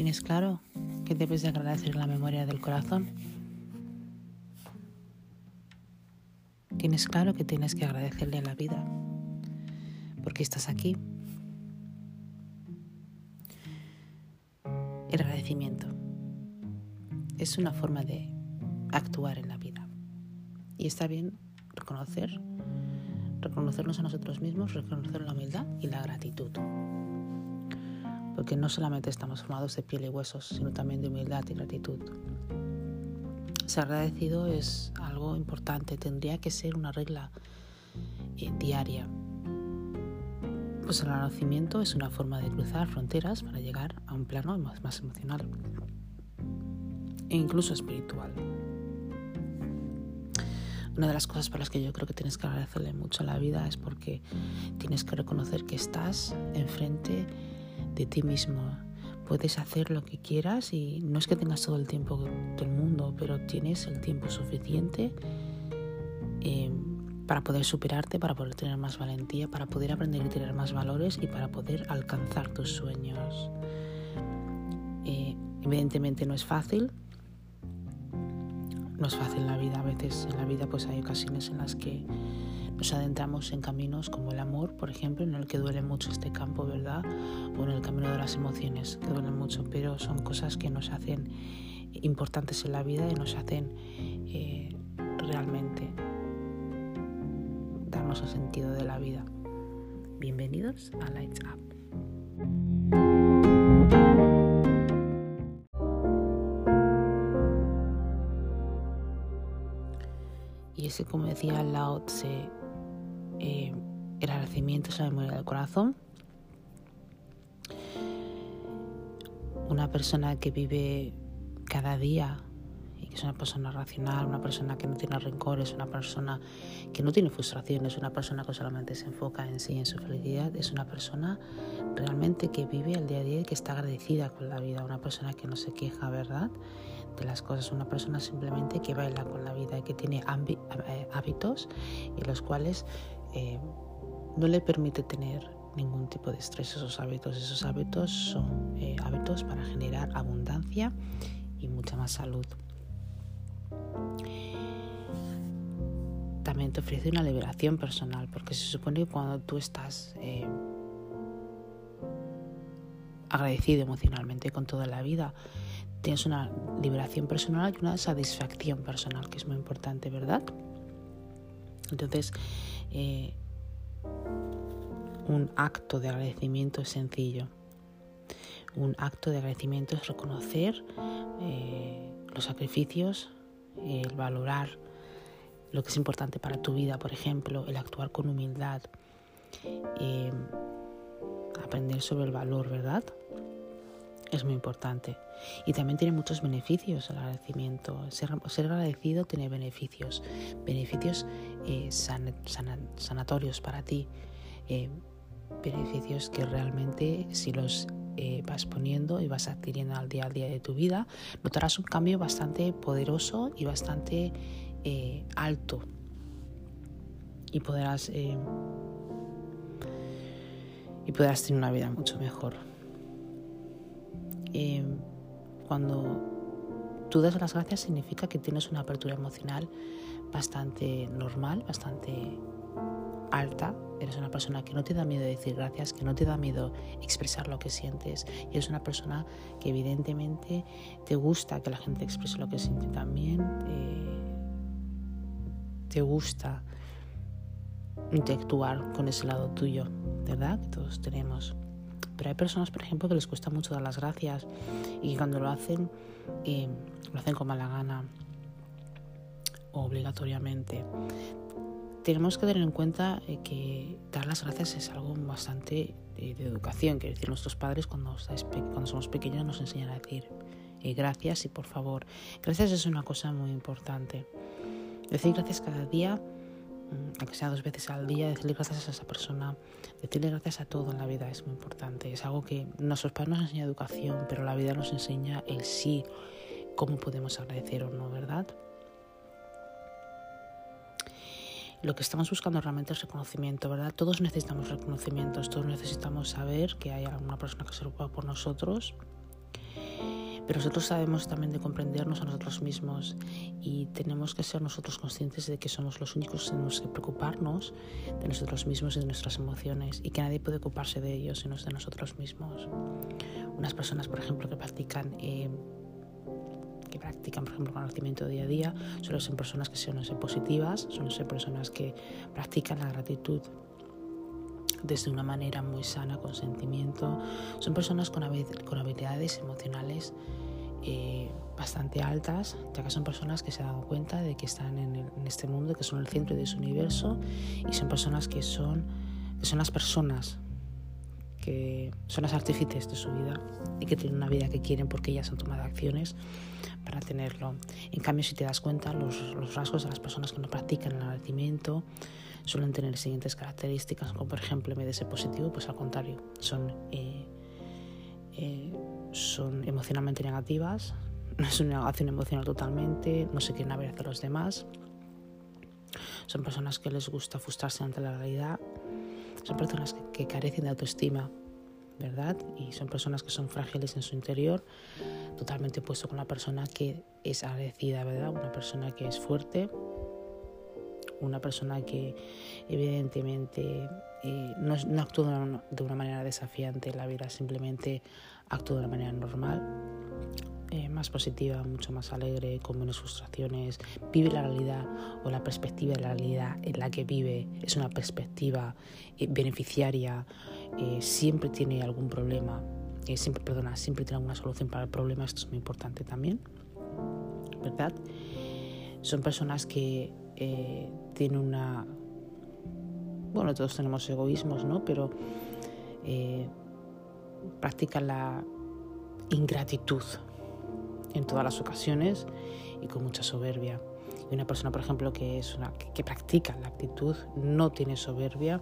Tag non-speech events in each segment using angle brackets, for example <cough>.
¿Tienes claro que debes de agradecer la memoria del corazón? Tienes claro que tienes que agradecerle a la vida porque estás aquí. El agradecimiento es una forma de actuar en la vida y está bien reconocer, reconocernos a nosotros mismos, reconocer la humildad y la gratitud. Porque no solamente estamos formados de piel y huesos, sino también de humildad y gratitud. Ser agradecido es algo importante, tendría que ser una regla eh, diaria. Pues el agradecimiento es una forma de cruzar fronteras para llegar a un plano más, más emocional e incluso espiritual. Una de las cosas para las que yo creo que tienes que agradecerle mucho a la vida es porque tienes que reconocer que estás enfrente de ti mismo. Puedes hacer lo que quieras y no es que tengas todo el tiempo del mundo, pero tienes el tiempo suficiente em, para poder superarte, para poder tener más valentía, para poder aprender y tener más valores y para poder alcanzar tus sueños. Eh, evidentemente no es fácil, no es fácil la vida. A veces en la vida pues hay ocasiones en las que nos adentramos en caminos como el amor, por ejemplo, en el que duele mucho este campo, ¿verdad? O en el camino de las emociones, que duelen mucho, pero son cosas que nos hacen importantes en la vida y nos hacen eh, realmente darnos el sentido de la vida. Bienvenidos a Lights Up. Y ese, como decía Lao Tse, eh, el agradecimiento es la memoria del corazón. Una persona que vive cada día y que es una persona racional, una persona que no tiene rencores, una persona que no tiene frustraciones, una persona que solamente se enfoca en sí, en su felicidad, es una persona realmente que vive el día a día y que está agradecida con la vida, una persona que no se queja, ¿verdad? de las cosas, una persona simplemente que baila con la vida y que tiene eh, hábitos y los cuales eh, no le permite tener ningún tipo de estrés esos hábitos. Esos hábitos son eh, hábitos para generar abundancia y mucha más salud. También te ofrece una liberación personal, porque se supone que cuando tú estás agradecido emocionalmente con toda la vida, tienes una liberación personal y una satisfacción personal, que es muy importante, ¿verdad? Entonces, eh, un acto de agradecimiento sencillo. Un acto de agradecimiento es reconocer eh, los sacrificios, el valorar lo que es importante para tu vida, por ejemplo, el actuar con humildad, eh, aprender sobre el valor, ¿verdad? es muy importante. Y también tiene muchos beneficios el agradecimiento. Ser, agradecido tiene beneficios, beneficios eh, sanatorios para ti, eh, beneficios que realmente si los eh, vas poniendo y vas adquiriendo al día a día de tu vida, notarás un cambio bastante poderoso y bastante alto. Y podrás, y podrás tener una vida mucho mejor. Cuando tú das las gracias significa que tienes una apertura emocional bastante normal, bastante alta. Eres una persona que no te da miedo decir gracias, que no te da miedo expresar lo que sientes. Y eres una persona que evidentemente te gusta que la gente exprese lo que siente también. te gusta interactuar con ese lado tuyo, ¿verdad? Que todos tenemos. Pero hay personas, por ejemplo, que les cuesta mucho dar las gracias y cuando lo hacen, eh, lo hacen con mala gana, obligatoriamente. Tenemos que tener en cuenta eh, que dar las gracias es algo bastante de, educación. Quiero decir, nuestros padres cuando, cuando somos pequeños nos enseñan a decir eh, gracias y por favor. Gracias es una cosa muy importante. Decir gracias cada día aunque sea dos veces al día, decirle gracias a esa persona, decirle gracias a todo en la vida es muy importante. Es algo que nuestros padres nos enseñan educación, pero la vida nos enseña el sí, cómo podemos agradecer o no, ¿verdad? Lo que estamos buscando realmente es reconocimiento, ¿verdad? Todos necesitamos reconocimientos, todos necesitamos saber que hay alguna persona que se preocupa por nosotros Pero nosotros sabemos también de comprendernos a nosotros mismos y tenemos que ser nosotros conscientes de que somos los únicos que tenemos que preocuparnos de nosotros mismos y de nuestras emociones y que nadie puede ocuparse de ellos sino de nosotros mismos. Unas personas, por ejemplo, que practican... Eh, que practican, por ejemplo, conocimiento día a día, suelen ser personas que suelen ser positivas, suelen ser personas que practican la gratitud desde una manera muy sana, con sentimiento. Son personas con, habilidades emocionales eh, bastante altas, ya que son personas que se dan cuenta de que están en, este mundo, que son el centro de su universo y son personas que son, que son las personas que son las artífices de su vida y que tienen una vida que quieren porque ellas han tomado acciones para tenerlo. En cambio, si te das cuenta, los, los rasgos de las personas que no practican el agradecimiento suelen tener siguientes características, como por ejemplo, ser positivo, pues al contrario, son, eh, eh, son emocionalmente negativas, <laughs> es una negación emocional totalmente, no se quieren ver hacia los demás, son personas que les gusta frustrarse ante la realidad, son personas que, que carecen de autoestima, ¿verdad? Y son personas que son frágiles en su interior, totalmente opuesto con la persona que es agradecida, ¿verdad? Una persona que es fuerte, una persona que evidentemente eh, no, actúa de una, manera desafiante en la vida, simplemente actúa de una manera normal, eh, más positiva, mucho más alegre, con menos frustraciones, vive la realidad o la perspectiva de la realidad en la que vive es una perspectiva eh, beneficiaria, siempre tiene algún problema, siempre, perdona, siempre tiene alguna solución para el problema, esto es muy importante también, ¿verdad? Son personas que eh, tiene una... Bueno, todos tenemos egoísmos, ¿no? Pero eh, practica la ingratitud en todas las ocasiones y con mucha soberbia. Y una persona, por ejemplo, que, es una, que, practica la actitud, no tiene soberbia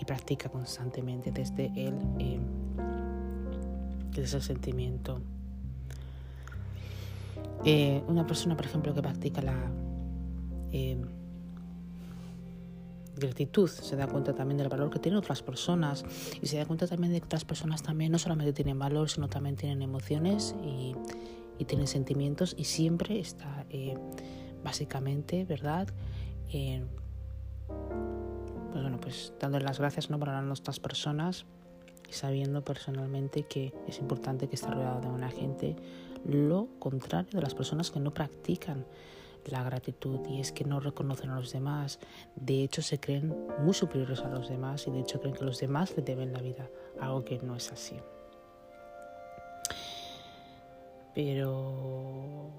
y practica constantemente desde el, eh, desde el sentimiento. Eh, una persona, por ejemplo, que practica la gratitud, se da cuenta también del valor que tienen otras personas y se da cuenta también de que otras personas también no solamente tienen valor, sino también tienen emociones y, tienen sentimientos y siempre está eh, básicamente, ¿verdad? Eh, pues bueno, pues dándole las gracias ¿no? para nuestras personas y sabiendo personalmente que es importante que esté rodeado de una gente, lo contrario de las personas que no practican la gratitud y es que no reconocen a los demás. De hecho, se creen muy superiores a los demás y de hecho creen que los demás le deben la vida, algo que no es así. Pero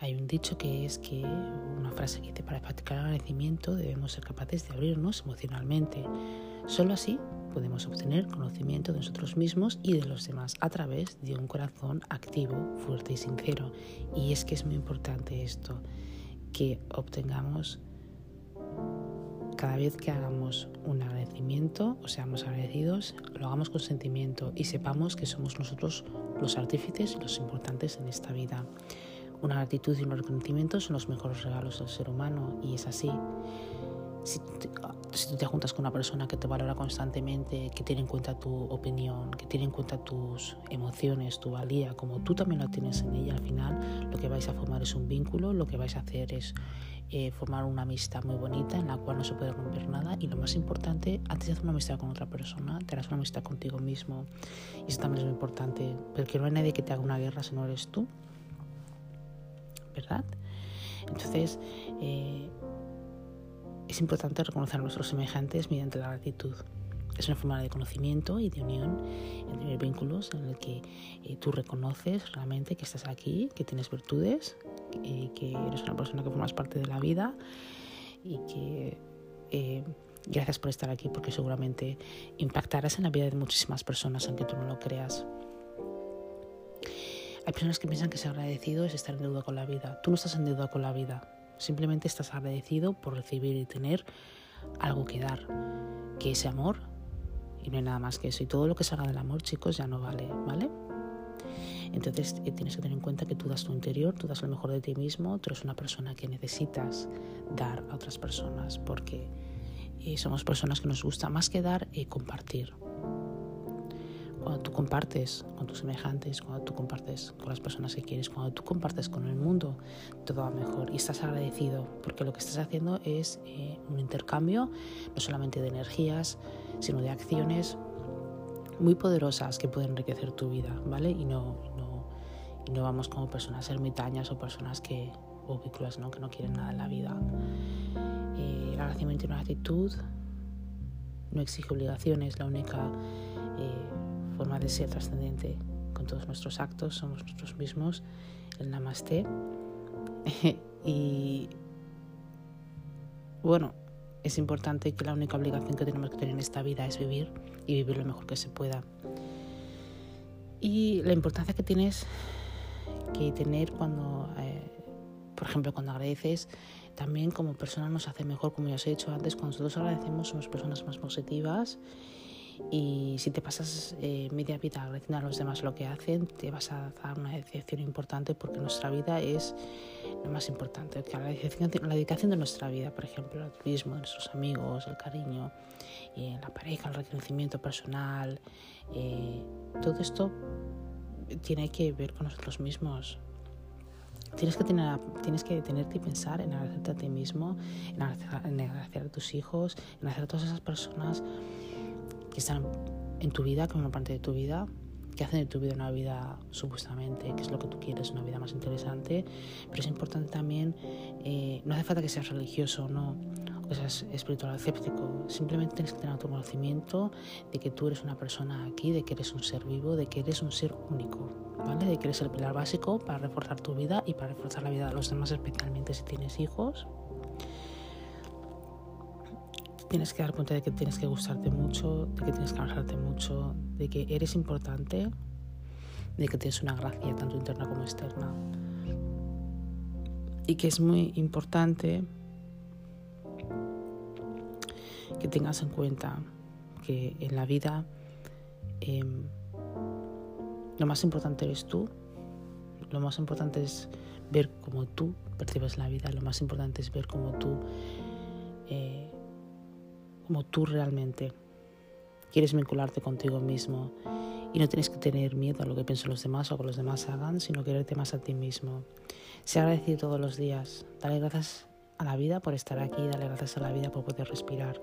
hay un dicho que es que una frase que dice para practicar el agradecimiento debemos ser capaces de abrirnos emocionalmente. Solo así podemos obtener conocimiento de nosotros mismos y de los demás a través de un corazón activo, fuerte y sincero. Y es que es muy importante esto, que obtengamos cada vez que hagamos un agradecimiento o seamos agradecidos, lo hagamos con sentimiento y sepamos que somos nosotros los artífices y los importantes en esta vida. Una gratitud y un reconocimiento son los mejores regalos del ser humano y es así. Si, tú te juntas con una persona que te valora constantemente, que tiene en cuenta tu opinión, que tiene en cuenta tus emociones, tu valía, como tú también la tienes en ella, al final lo que vais a formar es un vínculo, lo que vais a hacer es eh, formar una amistad muy bonita en la cual no se puede romper nada y lo más importante, antes de hacer una amistad con otra persona, te harás una amistad contigo mismo y eso también es muy importante, porque no hay nadie que te haga una guerra si no eres tú, ¿verdad? Entonces, eh, es importante reconocer a nuestros semejantes mediante la gratitud. Es una forma de conocimiento y de unión entre vínculos en el que eh, tú reconoces realmente que estás aquí, que tienes virtudes, eh, que eres una persona que formas parte de la vida y que eh, gracias por estar aquí porque seguramente impactarás en la vida de muchísimas personas aunque tú no lo creas. Hay personas que piensan que ser agradecido es estar en deuda con la vida. Tú no estás en deuda con la vida. Simplemente estás agradecido por recibir y tener algo que dar, que ese amor, y no hay nada más que eso. Y todo lo que salga del amor, chicos, ya no vale, ¿vale? Entonces eh, tienes que tener en cuenta que tú das tu interior, tú das lo mejor de ti mismo, tú eres una persona que necesitas dar a otras personas, porque eh, somos personas que nos gusta más que dar y compartir. Cuando tú compartes con tus semejantes, cuando tú compartes con las personas que quieres, cuando tú compartes con el mundo, todo va mejor y estás agradecido porque lo que estás haciendo es eh, un intercambio no solamente de energías, sino de acciones muy poderosas que pueden enriquecer tu vida, ¿vale? Y no, no, y no vamos como personas ermitañas o personas que, o vínculos, ¿no? que no quieren nada en la vida. Eh, el agradecimiento tiene una actitud, no exige obligaciones, la única eh, forma de ser trascendente con todos nuestros actos somos nosotros mismos, el namaste. <laughs> y bueno, es importante que la única obligación que tenemos que tener en esta vida es vivir y vivir lo mejor que se pueda. Y la importancia que tienes que tener cuando, eh, por ejemplo, cuando agradeces, también como persona nos hace mejor, como ya os he dicho antes, cuando nosotros agradecemos somos personas más positivas y si te pasas eh, media vida agradeciendo a los demás lo que hacen, te vas a dar una decepción importante porque nuestra vida es lo más importante. La dedicación, la dedicación de nuestra vida, por ejemplo, el turismo, nuestros amigos, el cariño, eh, la pareja, el reconocimiento personal, eh, todo esto tiene que ver con nosotros mismos. Tienes que, tener, tienes que detenerte y pensar en agradecerte a ti mismo, en agradecer, a tus hijos, en agradecer a todas esas personas que están en tu vida, que forman parte de tu vida, que hacen de tu vida una vida supuestamente, que es lo que tú quieres, una vida más interesante, pero es importante también, eh, no hace falta que seas religioso no, o seas espiritual escéptico, simplemente tienes que tener conocimiento de que tú eres una persona aquí, de que eres un ser vivo, de que eres un ser único, ¿vale? De que eres el pilar básico para reforzar tu vida y para reforzar la vida de los demás, especialmente si tienes hijos tienes que dar cuenta de que tienes que gustarte mucho, de que tienes que abrazarte mucho, de que eres importante, de que tienes una gracia tanto interna como externa. Y que es muy importante que tengas en cuenta que en la vida em, lo más importante eres tú, lo más importante es ver cómo tú percibes la vida, lo más importante es ver cómo tú eh, como tú realmente quieres vincularte contigo mismo y no tienes que tener miedo a lo que piensen los demás o que los demás hagan, sino quererte más a ti mismo. Sea agradecido todos los días. Dale gracias a la vida por estar aquí, dale gracias a la vida por poder respirar,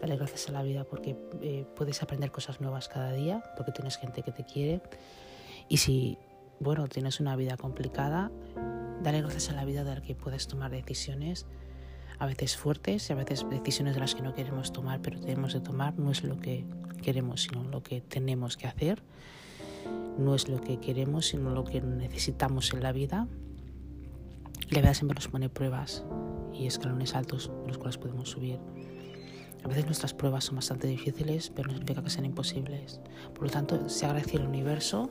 dale gracias a la vida porque eh, puedes aprender cosas nuevas cada día, porque tienes gente que te quiere. Y si, bueno, tienes una vida complicada, dale gracias a la vida de la que puedes tomar decisiones a veces fuertes y a veces decisiones de las que no queremos tomar, pero tenemos de tomar, no es lo que queremos, sino lo que tenemos que hacer, no es lo que queremos, sino lo que necesitamos en la vida. La vida siempre nos pone pruebas y escalones altos los cuales podemos subir. A veces nuestras pruebas son bastante difíciles, pero no significa que sean imposibles. Por lo tanto, se agradece el universo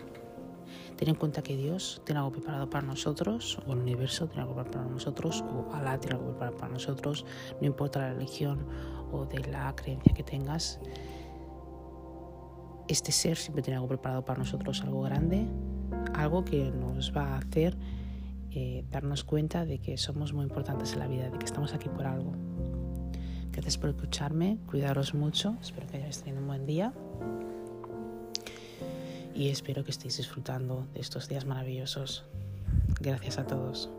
Ten en cuenta que Dios tiene algo preparado para nosotros, o el universo tiene algo preparado para nosotros, o Alá tiene algo preparado para nosotros, no importa la religión o de la creencia que tengas. Este ser siempre tiene algo preparado para nosotros, algo grande, algo que nos va a hacer eh, darnos cuenta de que somos muy importantes en la vida, de que estamos aquí por algo. Gracias por escucharme, cuidaros mucho, espero que hayáis tenido un buen día y espero que estéis disfrutando de estos días maravillosos. Gracias a todos.